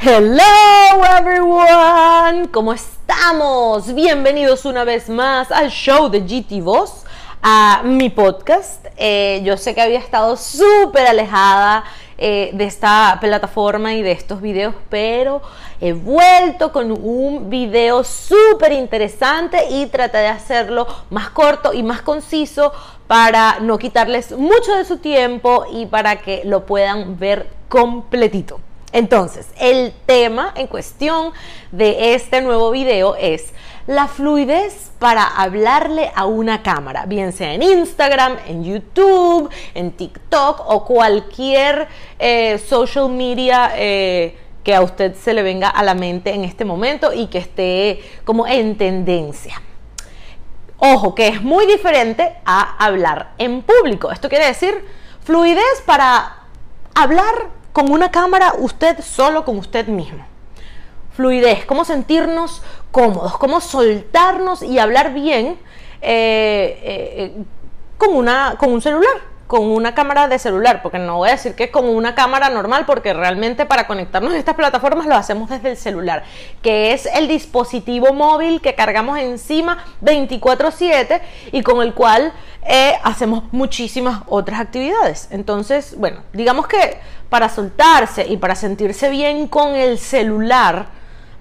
Hello everyone, ¿cómo estamos? Bienvenidos una vez más al show de GT Voz, a mi podcast. Eh, yo sé que había estado súper alejada eh, de esta plataforma y de estos videos, pero he vuelto con un video súper interesante y traté de hacerlo más corto y más conciso para no quitarles mucho de su tiempo y para que lo puedan ver completito. Entonces, el tema en cuestión de este nuevo video es la fluidez para hablarle a una cámara, bien sea en Instagram, en YouTube, en TikTok o cualquier eh, social media eh, que a usted se le venga a la mente en este momento y que esté como en tendencia. Ojo, que es muy diferente a hablar en público. Esto quiere decir fluidez para hablar con una cámara usted solo con usted mismo. Fluidez, cómo sentirnos cómodos, cómo soltarnos y hablar bien eh, eh, con, una, con un celular con una cámara de celular, porque no voy a decir que con una cámara normal, porque realmente para conectarnos a estas plataformas lo hacemos desde el celular, que es el dispositivo móvil que cargamos encima 24/7 y con el cual eh, hacemos muchísimas otras actividades. Entonces, bueno, digamos que para soltarse y para sentirse bien con el celular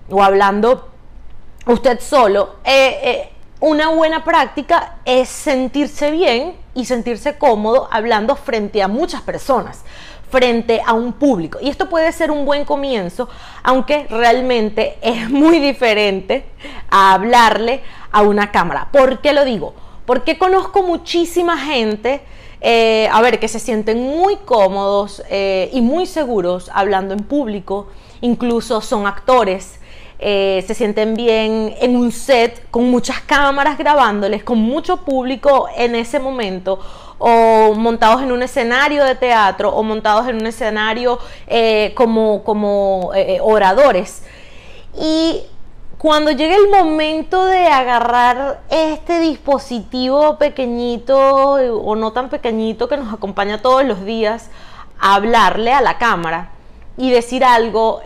o hablando usted solo, eh, eh, una buena práctica es sentirse bien y sentirse cómodo hablando frente a muchas personas, frente a un público. Y esto puede ser un buen comienzo, aunque realmente es muy diferente a hablarle a una cámara. ¿Por qué lo digo? Porque conozco muchísima gente, eh, a ver, que se sienten muy cómodos eh, y muy seguros hablando en público, incluso son actores eh, se sienten bien en un set con muchas cámaras grabándoles, con mucho público en ese momento, o montados en un escenario de teatro, o montados en un escenario eh, como, como eh, oradores. Y cuando llega el momento de agarrar este dispositivo pequeñito o no tan pequeñito que nos acompaña todos los días, a hablarle a la cámara y decir algo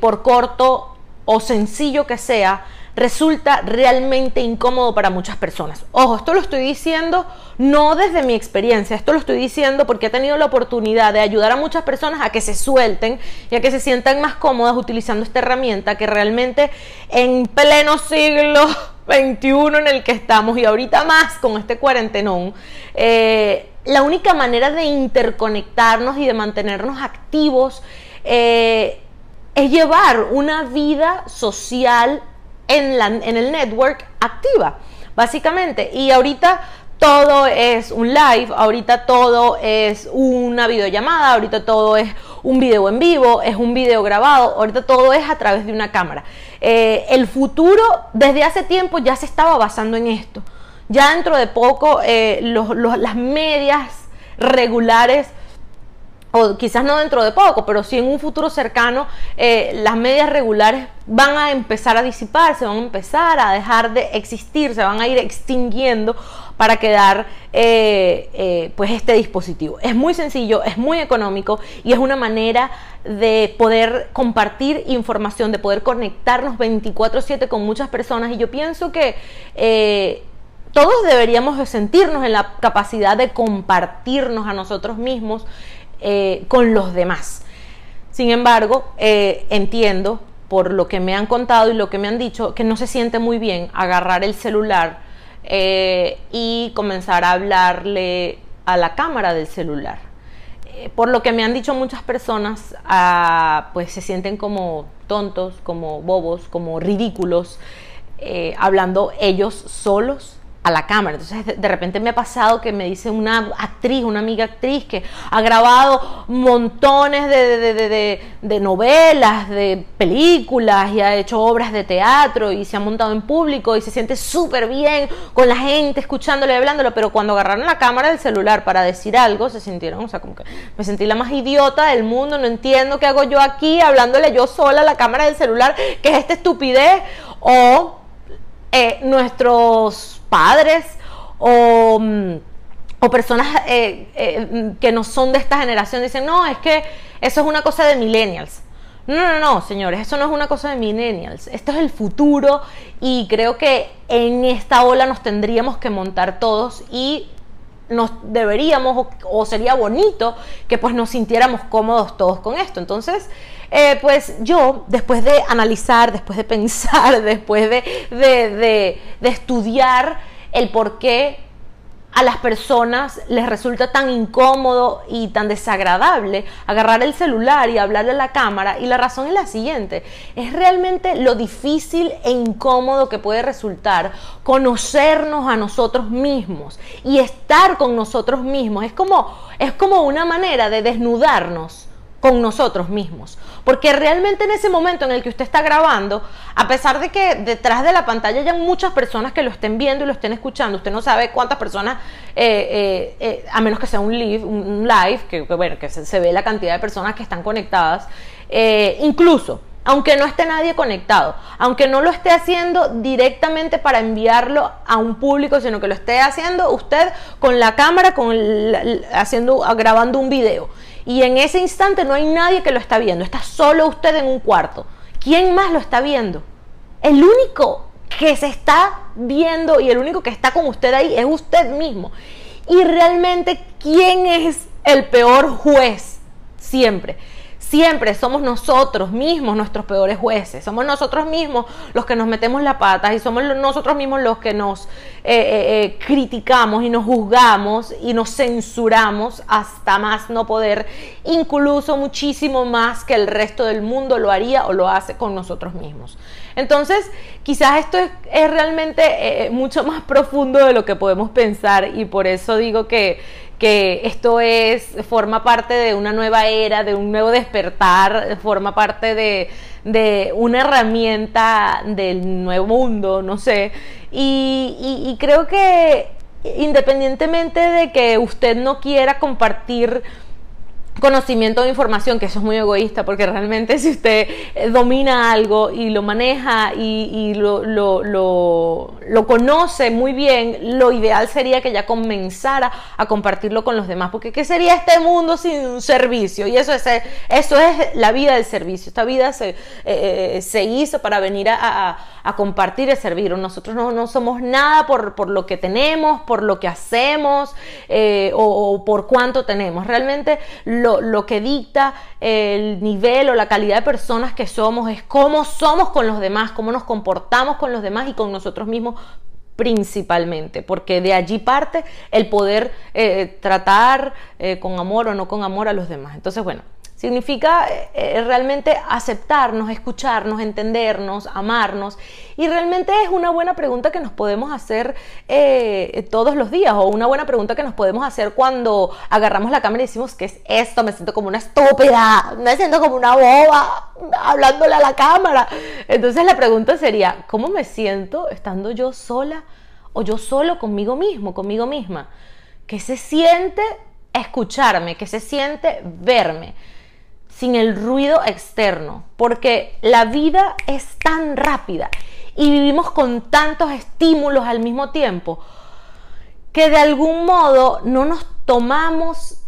por corto o sencillo que sea, resulta realmente incómodo para muchas personas. Ojo, esto lo estoy diciendo no desde mi experiencia, esto lo estoy diciendo porque he tenido la oportunidad de ayudar a muchas personas a que se suelten y a que se sientan más cómodas utilizando esta herramienta que realmente en pleno siglo XXI en el que estamos y ahorita más con este cuarentenón, eh, la única manera de interconectarnos y de mantenernos activos eh, es llevar una vida social en, la, en el network activa, básicamente. Y ahorita todo es un live, ahorita todo es una videollamada, ahorita todo es un video en vivo, es un video grabado, ahorita todo es a través de una cámara. Eh, el futuro desde hace tiempo ya se estaba basando en esto. Ya dentro de poco eh, las medias regulares o quizás no dentro de poco, pero sí en un futuro cercano, eh, las medias regulares van a empezar a disiparse, van a empezar a dejar de existir, se van a ir extinguiendo para quedar eh, eh, pues este dispositivo. Es muy sencillo, es muy económico y es una manera de poder compartir información, de poder conectarnos 24/7 con muchas personas y yo pienso que todos deberíamos sentirnos en la capacidad de compartirnos a nosotros mismos eh, con los demás. Sin embargo, eh, entiendo por lo que me han contado y lo que me han dicho que no se siente muy bien agarrar el celular eh, y comenzar a hablarle a la cámara del celular. por lo que me han dicho muchas personas, ah, pues se sienten como tontos, como bobos, como ridículos, hablando ellos solos a la cámara. Entonces de repente me ha pasado que me dice una actriz, una amiga actriz que ha grabado montones de, novelas, de películas y ha hecho obras de teatro y se ha montado en público y se siente súper bien con la gente escuchándole y hablándolo, pero cuando agarraron la cámara del celular para decir algo se sintieron, o sea, como que me sentí la más idiota del mundo, no entiendo qué hago yo aquí hablándole yo sola a la cámara del celular, que es esta estupidez o eh, nuestros padres o, mm, personas eh, eh, que no son de esta generación dicen, no, es que eso es una cosa de millennials. No, no, no, señores, eso no es una cosa de millennials. Esto es el futuro y creo que en esta ola nos tendríamos que montar todos y nos deberíamos o, sería bonito que pues nos sintiéramos cómodos todos con esto. Entonces, eh, pues yo, después de analizar, después de pensar, después de, de, de estudiar el por qué a las personas les resulta tan incómodo y tan desagradable agarrar el celular y hablarle a la cámara y la razón es la siguiente, es realmente lo difícil e incómodo que puede resultar conocernos a nosotros mismos y estar con nosotros mismos, es como es como una manera de desnudarnos con nosotros mismos. Porque realmente en ese momento en el que usted está grabando, a pesar de que detrás de la pantalla hay muchas personas que lo estén viendo y lo estén escuchando, usted no sabe cuántas personas, eh, eh, eh, a menos que sea un live, un live, que, bueno, que se, ve la cantidad de personas que están conectadas, incluso aunque no esté nadie conectado, aunque no lo esté haciendo directamente para enviarlo a un público, sino que lo esté haciendo usted con la cámara, con haciendo, grabando un video y en ese instante no hay nadie que lo está viendo, está solo usted en un cuarto. ¿Quién más lo está viendo? El único que se está viendo y el único que está con usted ahí es usted mismo. Y realmente, ¿quién es el peor juez? Siempre Siempre somos nosotros mismos nuestros peores jueces, somos nosotros mismos los que nos metemos la pata y somos nosotros mismos los que nos eh, eh, eh, criticamos y nos juzgamos y nos censuramos hasta más no poder, incluso muchísimo más que el resto del mundo lo haría o lo hace con nosotros mismos. Entonces, quizás esto es, es realmente mucho más profundo de lo que podemos pensar y por eso digo que que esto es, forma parte de una nueva era, de un nuevo despertar, forma parte de, una herramienta del nuevo mundo, no sé. Y creo que independientemente de que usted no quiera compartir conocimiento de información, que eso es muy egoísta, porque realmente si usted eh, domina algo y lo maneja y, lo, lo, conoce muy bien, lo ideal sería que ya comenzara a compartirlo con los demás, porque ¿qué sería este mundo sin servicio? Y eso es, eso es la vida del servicio, esta vida se, eh, se hizo para venir a, compartir y servir, nosotros no, somos nada por, por, lo que tenemos, por lo que hacemos eh, o, o por cuánto tenemos, realmente lo lo, que dicta el nivel o la calidad de personas que somos, es cómo somos con los demás, cómo nos comportamos con los demás y con nosotros mismos principalmente, porque de allí parte el poder eh, tratar eh, con amor o no con amor a los demás. Entonces, bueno, Significa eh, eh, realmente aceptarnos, escucharnos, entendernos, amarnos. Y realmente es una buena pregunta que nos podemos hacer eh, todos los días o una buena pregunta que nos podemos hacer cuando agarramos la cámara y decimos, ¿qué es esto? Me siento como una estúpida, me siento como una boba hablándole a la cámara. Entonces la pregunta sería, ¿cómo me siento estando yo sola o yo solo conmigo mismo, conmigo misma? ¿Qué se siente escucharme? ¿Qué se siente verme? Sin el ruido externo, porque la vida es tan rápida y vivimos con tantos estímulos al mismo tiempo que de algún modo no nos tomamos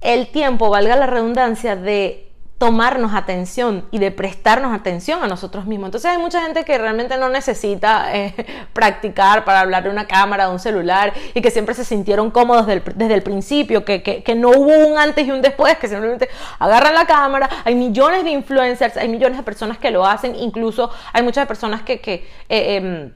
el tiempo, valga la redundancia, de tomarnos atención y de prestarnos atención a nosotros mismos. Entonces hay mucha gente que realmente no necesita eh, practicar para hablar de una cámara, de un celular y que siempre se sintieron cómodos desde el principio, que, que, no hubo un antes y un después, que simplemente agarran la cámara. Hay millones de influencers, hay millones de personas que lo hacen, incluso hay muchas personas que, que, eh, em,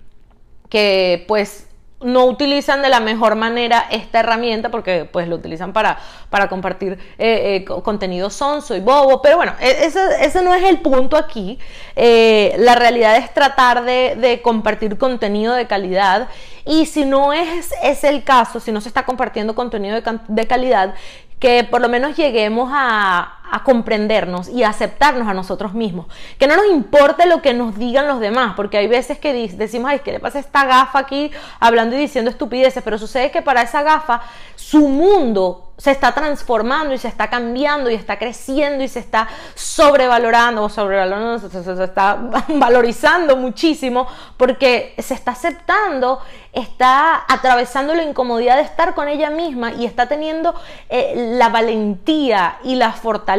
que pues no utilizan de la mejor manera esta herramienta porque pues lo utilizan para, para compartir eh, eh, contenido sonso y bobo, pero bueno, e, ese, no es el punto aquí. Eh, la realidad es tratar de, compartir contenido de calidad y si no es, es el caso, si no se está compartiendo contenido de, de calidad, que por lo menos lleguemos a, comprendernos y a aceptarnos a nosotros mismos. Que no nos importe lo que nos digan los demás, porque hay veces que decimos, ay, ¿qué le pasa a esta gafa aquí hablando y diciendo estupideces? Pero sucede que para esa gafa su mundo se está transformando y se está cambiando y está creciendo y se está sobrevalorando o sobrevalorando, se, está valorizando muchísimo porque se está aceptando, está atravesando la incomodidad de estar con ella misma y está teniendo eh, la valentía y la fortaleza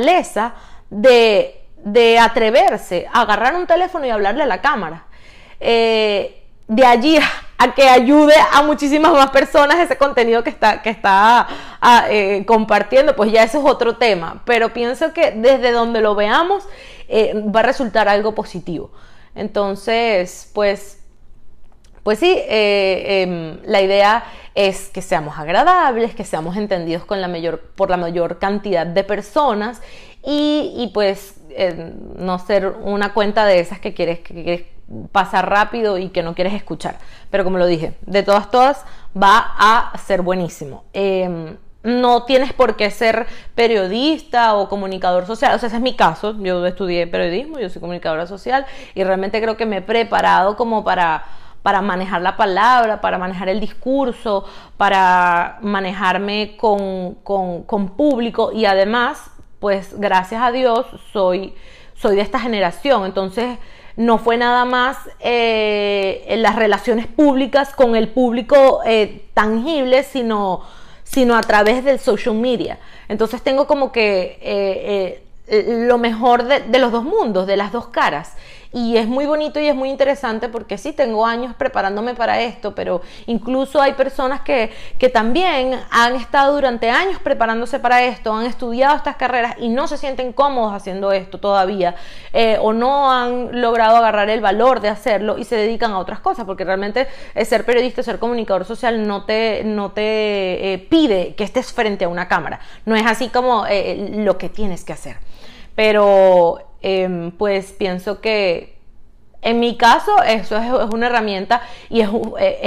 de atreverse a agarrar un teléfono y hablarle a la cámara. Eh, de allí a que ayude a muchísimas más personas ese contenido que está, que está ah, eh, compartiendo, pues ya eso es otro tema. Pero pienso que desde donde lo veamos eh, va a resultar algo positivo. Entonces, pues, pues sí, em, la idea es que seamos agradables, que seamos entendidos con la mayor, por la mayor cantidad de personas y, pues eh, no ser una cuenta de esas que quieres, que pasar rápido y que no quieres escuchar. Pero como lo dije, de todas, todas va a ser buenísimo. Em, no tienes por qué ser periodista o comunicador social. O sea, ese es mi caso. Yo estudié periodismo, yo soy comunicadora social y realmente creo que me he preparado como para para manejar la palabra, para manejar el discurso, para manejarme con, público y además, pues gracias a Dios soy, soy de esta generación, entonces no fue nada más eh, en las relaciones públicas con el público eh, tangible, sino, sino a través del social media. Entonces tengo como que eh, lo mejor de, los dos mundos, de las dos caras. Y es muy bonito y es muy interesante porque sí, tengo años preparándome para esto, pero incluso hay personas que, que también han estado durante años preparándose para esto, han estudiado estas carreras y no se sienten cómodos haciendo esto todavía, eh, o no han logrado agarrar el valor de hacerlo y se dedican a otras cosas, porque realmente eh, ser periodista, ser comunicador social no te, no te eh, pide que estés frente a una cámara, no es así como lo que tienes que hacer. Pero em, pues pienso que en mi caso eso es, una herramienta y es,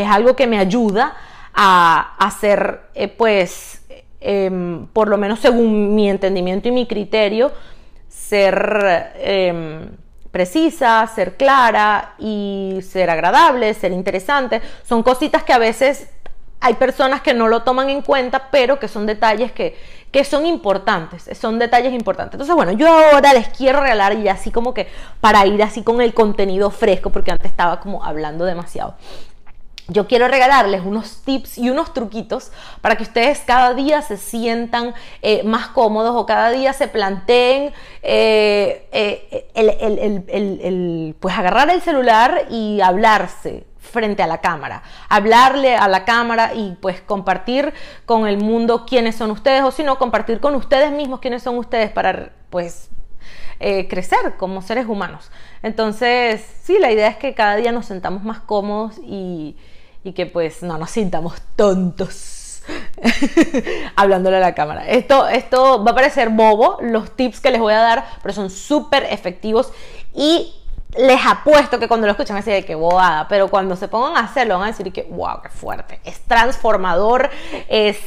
algo que me ayuda a hacer eh, pues em, por lo menos según mi entendimiento y mi criterio ser em, precisa, ser clara y ser agradable, ser interesante. Son cositas que a veces hay personas que no lo toman en cuenta, pero que son detalles que, que son importantes, son detalles importantes. Entonces, bueno, yo ahora les quiero regalar y así como que para ir así con el contenido fresco, porque antes estaba como hablando demasiado. Yo quiero regalarles unos tips y unos truquitos para que ustedes cada día se sientan eh, más cómodos o cada día se planteen eh, eh, el, pues agarrar el celular y hablarse, frente a la cámara, hablarle a la cámara y pues compartir con el mundo quiénes son ustedes o si no, compartir con ustedes mismos quiénes son ustedes para pues crecer como seres humanos. Entonces, sí, la idea es que cada día nos sentamos más cómodos y, y que pues no nos sintamos tontos. hablándole a la cámara. Esto, esto va a parecer bobo, los tips que les voy a dar, pero son súper efectivos y les apuesto que cuando lo escuchan así de que bobada, pero cuando se pongan a hacerlo van a decir que wow, qué fuerte. Es transformador, es,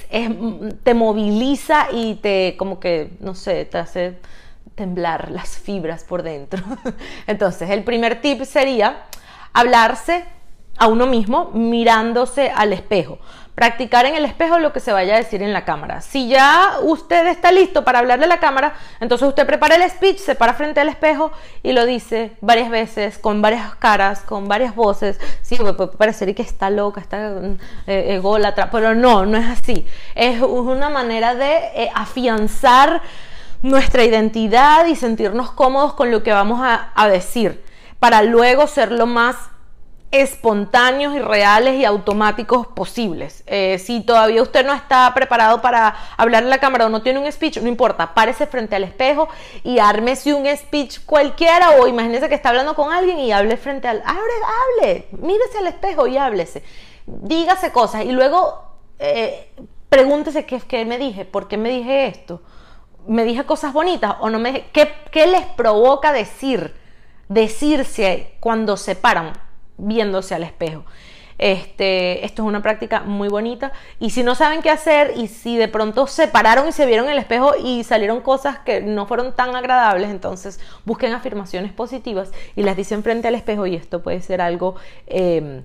te moviliza y te como que, no sé, te hace temblar las fibras por dentro. Entonces, el primer tip sería hablarse a uno mismo mirándose al espejo practicar en el espejo lo que se vaya a decir en la cámara. Si ya usted está listo para hablarle a la cámara, entonces usted prepara el speech, se para frente al espejo y lo dice varias veces, con varias caras, con varias voces. Sí, puede parecer que está loca, está eh, ególatra, pero no, no es así. Es una manera de eh, afianzar nuestra identidad y sentirnos cómodos con lo que vamos a, a decir, para luego ser lo más espontáneos y reales y automáticos posibles. Eh, si todavía usted no está preparado para hablar en la cámara o no tiene un speech, no importa, párese frente al espejo y ármese un speech cualquiera o imagínese que está hablando con alguien y hable frente al... Hable, hable, mírese al espejo y háblese. Dígase cosas y luego eh, pregúntese qué, qué me dije, por qué me dije esto. ¿Me dije cosas bonitas o no me... ¿Qué, qué les provoca decir? Decirse cuando se paran viéndose al espejo. Este, esto es una práctica muy bonita y si no saben qué hacer y si de pronto se pararon y se vieron en el espejo y salieron cosas que no fueron tan agradables, entonces busquen afirmaciones positivas y las dicen frente al espejo y esto puede ser algo eh,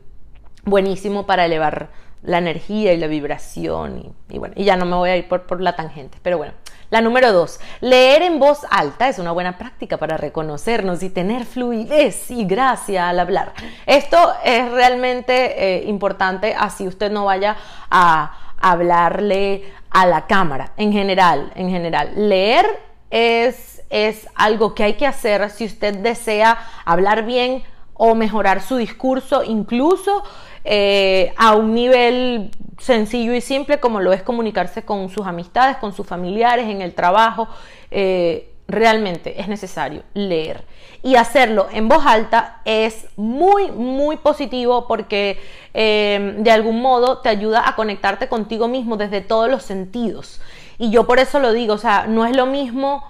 buenísimo para elevar la energía y la vibración y, bueno, y ya no me voy a ir por, por la tangente, pero bueno. La número dos, leer en voz alta es una buena práctica para reconocernos y tener fluidez y gracia al hablar. Esto es realmente eh, importante así usted no vaya a hablarle a la cámara en general, en general. Leer es es algo que hay que hacer si usted desea hablar bien o mejorar su discurso, incluso eh, a un nivel sencillo y simple como lo es comunicarse con sus amistades, con sus familiares, en el trabajo. Eh, realmente es necesario leer. Y hacerlo en voz alta es muy, muy positivo porque eh, de algún modo te ayuda a conectarte contigo mismo desde todos los sentidos. Y yo por eso lo digo, o sea, no es lo mismo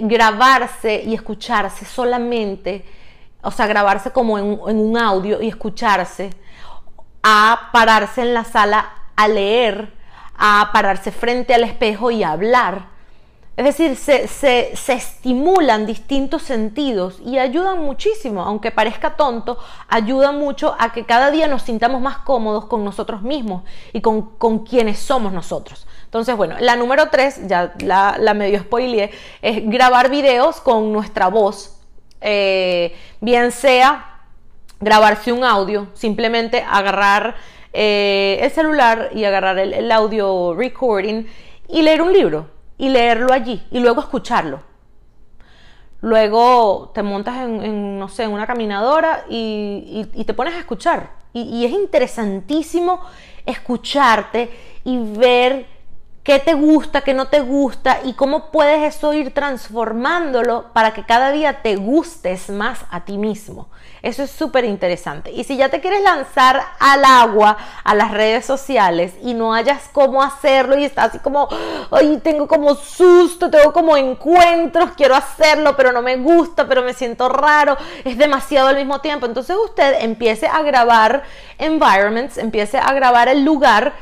grabarse y escucharse solamente, o sea, grabarse como en un audio y escucharse a pararse en la sala a leer, a pararse frente al espejo y hablar. Es decir, se, estimulan distintos sentidos y ayudan muchísimo, aunque parezca tonto, ayuda mucho a que cada día nos sintamos más cómodos con nosotros mismos y con, quienes somos nosotros. Entonces, bueno, la número tres, ya la, medio spoileé, es grabar videos con nuestra voz, eh, bien sea grabarse un audio, simplemente agarrar eh, el celular y agarrar el, audio recording y leer un libro y leerlo allí y luego escucharlo. Luego te montas en, no sé, en una caminadora y, te pones a escuchar. y es interesantísimo escucharte y ver qué te gusta, qué no te gusta y cómo puedes eso ir transformándolo para que cada día te gustes más a ti mismo. Eso es súper interesante. Y si ya te quieres lanzar al agua, a las redes sociales y no hayas cómo hacerlo y estás así como, ay, tengo como susto, tengo como encuentros, quiero hacerlo, pero no me gusta, pero me siento raro, es demasiado al mismo tiempo. Entonces usted empiece a grabar environments, empiece a grabar el lugar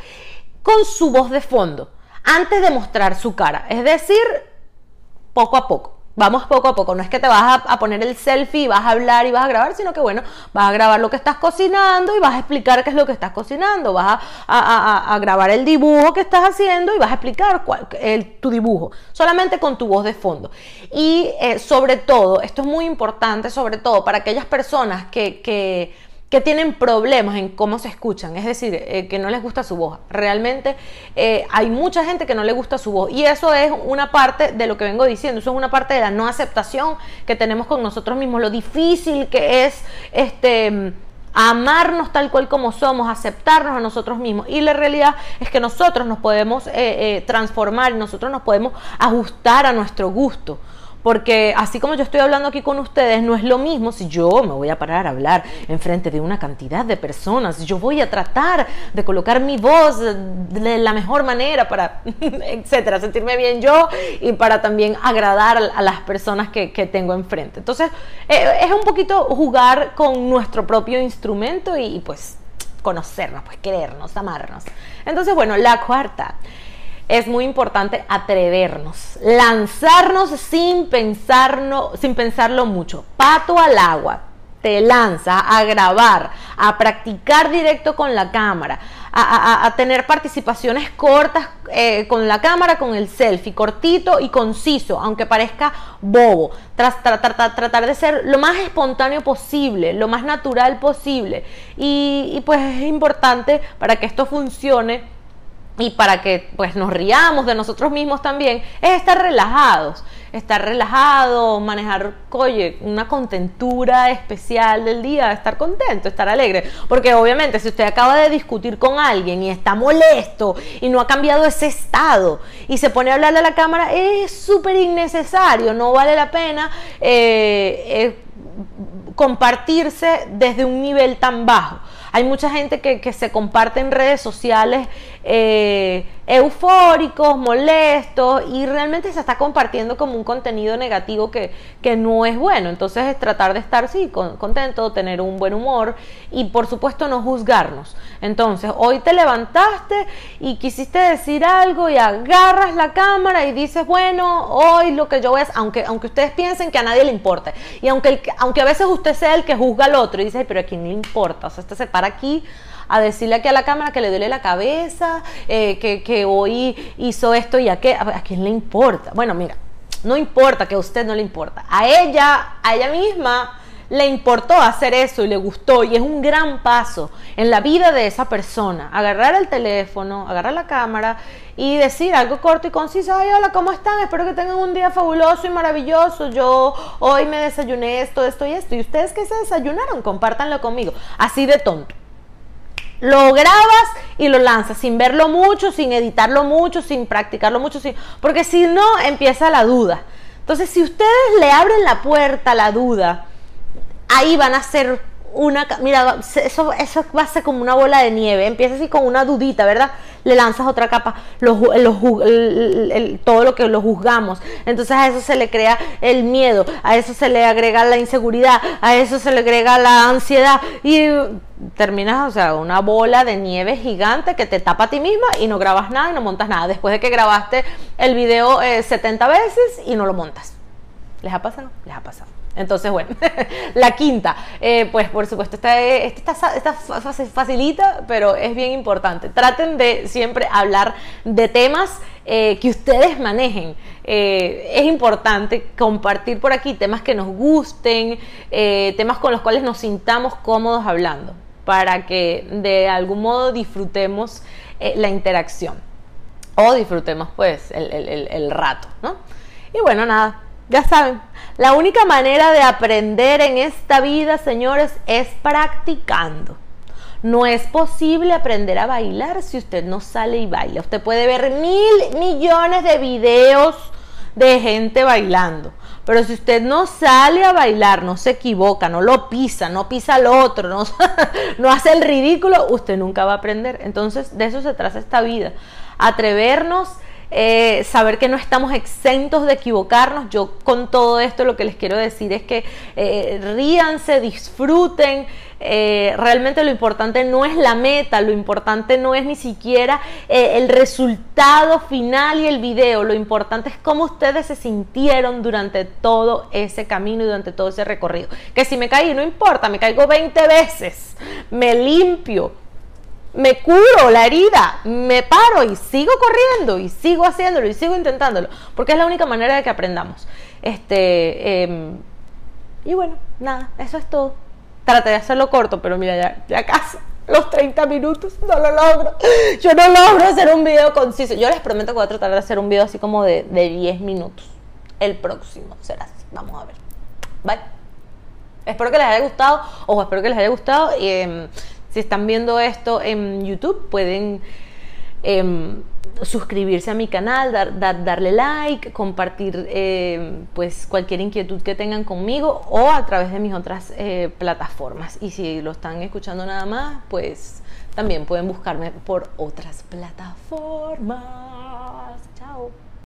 con su voz de fondo antes de mostrar su cara. Es decir, poco a poco. Vamos poco a poco, no es que te vas a, poner el selfie vas a hablar y vas a grabar, sino que bueno, vas a grabar lo que estás cocinando y vas a explicar qué es lo que estás cocinando, vas a, grabar el dibujo que estás haciendo y vas a explicar tu dibujo, solamente con tu voz de fondo. Y eh, sobre todo, esto es muy importante, sobre todo para aquellas personas que que tienen problemas en cómo se escuchan, es decir, eh, que no les gusta su voz. Realmente eh, hay mucha gente que no le gusta su voz y eso es una parte de lo que vengo diciendo, eso es una parte de la no aceptación que tenemos con nosotros mismos, lo difícil que es este amarnos tal cual como somos, aceptarnos a nosotros mismos. Y la realidad es que nosotros nos podemos eh, transformar y nosotros nos podemos ajustar a nuestro gusto. Porque así como yo estoy hablando aquí con ustedes, no es lo mismo si yo me voy a parar a hablar en frente de una cantidad de personas. Yo voy a tratar de colocar mi voz de la mejor manera para, etcétera, sentirme bien yo y para también agradar a las personas que, tengo enfrente. Entonces, eh, es un poquito jugar con nuestro propio instrumento y, y pues conocernos, pues querernos, amarnos. Entonces, bueno, la cuarta es muy importante atrevernos, lanzarnos sin pensarlo, sin pensarlo mucho. Pato al agua, te lanza a grabar, a practicar directo con la cámara, a, tener participaciones cortas eh, con la cámara, con el selfie, cortito y conciso, aunque parezca bobo. tratar de ser lo más espontáneo posible, lo más natural posible. Y pues es importante para que esto funcione y para que pues nos riamos de nosotros mismos también, es estar relajados, estar relajado, manejar, oye, una contentura especial del día, estar contento, estar alegre, porque obviamente si usted acaba de discutir con alguien y está molesto y no ha cambiado ese estado y se pone a hablarle a la cámara, es súper innecesario, no vale la pena eh, eh, compartirse desde un nivel tan bajo. Hay mucha gente que, se comparte en redes sociales eh, eufóricos, molestos y realmente se está compartiendo como un contenido negativo que, que no es bueno. Entonces es tratar de estar, sí, contento, tener un buen humor y por supuesto no juzgarnos. Entonces hoy te levantaste y quisiste decir algo y agarras la cámara y dices, bueno, hoy lo que yo voy a aunque, aunque ustedes piensen que a nadie le importa y aunque, aunque a veces usted sea el que juzga al otro y dice, pero a quién le importa, o sea, este se para aquí a decirle aquí a la cámara que le duele la cabeza, eh, que, hoy hizo esto y a qué, a quién le importa. Bueno, mira, no importa que a usted no le importa, a ella, a ella misma le importó hacer eso y le gustó y es un gran paso en la vida de esa persona. Agarrar el teléfono, agarrar la cámara y decir algo corto y conciso, ay, hola, ¿cómo están? Espero que tengan un día fabuloso y maravilloso. Yo hoy me desayuné esto, esto y esto. ¿Y ustedes qué se desayunaron? Compártanlo conmigo. Así de tonto. Lo grabas y lo lanzas sin verlo mucho, sin editarlo mucho, sin practicarlo mucho, sin... porque si no empieza la duda. Entonces, si ustedes le abren la puerta a la duda, ahí van a ser una, mira, eso, eso va a ser como una bola de nieve, empieza así con una dudita, ¿verdad? Le lanzas otra capa, todo lo que lo juzgamos, entonces a eso se le crea el miedo, a eso se le agrega la inseguridad, a eso se le agrega la ansiedad y terminas, o sea, una bola de nieve gigante que te tapa a ti misma y no grabas nada y no montas nada, después de que grabaste el video 70 eh, veces y no lo montas. ¿Les ha pasado? Les ha pasado. Entonces, bueno, la quinta, eh, pues por supuesto, esta, esta, esta, facilita, pero es bien importante. Traten de siempre hablar de temas eh, que ustedes manejen. Eh, es importante compartir por aquí temas que nos gusten, temas con los cuales nos sintamos cómodos hablando, para que de algún modo disfrutemos la interacción o disfrutemos pues el, el rato, ¿no? Y bueno, nada, ya saben, la única manera de aprender en esta vida, señores, es practicando. No es posible aprender a bailar si usted no sale y baila. Usted puede ver mil millones de videos de gente bailando. Pero si usted no sale a bailar, no se equivoca, no lo pisa, no pisa al otro, no, no hace el ridículo, usted nunca va a aprender. Entonces, de eso se trata esta vida. Atrevernos eh, saber que no estamos exentos de equivocarnos. Yo con todo esto lo que les quiero decir es que eh, ríanse, disfruten. Eh, realmente lo importante no es la meta, lo importante no es ni siquiera el resultado final y el video, lo importante es cómo ustedes se sintieron durante todo ese camino y durante todo ese recorrido. Que si me caí, no importa, me caigo 20 veces, me limpio, me curo la herida, me paro y sigo corriendo y sigo haciéndolo y sigo intentándolo, porque es la única manera de que aprendamos. Este, em, y bueno, nada, eso es todo. Traté de hacerlo corto, pero mira, ya, ya casi los 30 minutos, no lo logro. Yo no logro hacer un video conciso. Yo les prometo que voy a tratar de hacer un video así como de, de 10 minutos. El próximo será así. Vamos a ver. Bye. Espero que les haya gustado. Ojo, espero que les haya gustado. Y, em, si están viendo esto en YouTube, pueden em, suscribirse a mi canal, dar, darle like, compartir em, pues cualquier inquietud que tengan conmigo o a través de mis otras eh, plataformas. Y si lo están escuchando nada más, pues también pueden buscarme por otras plataformas. Chao.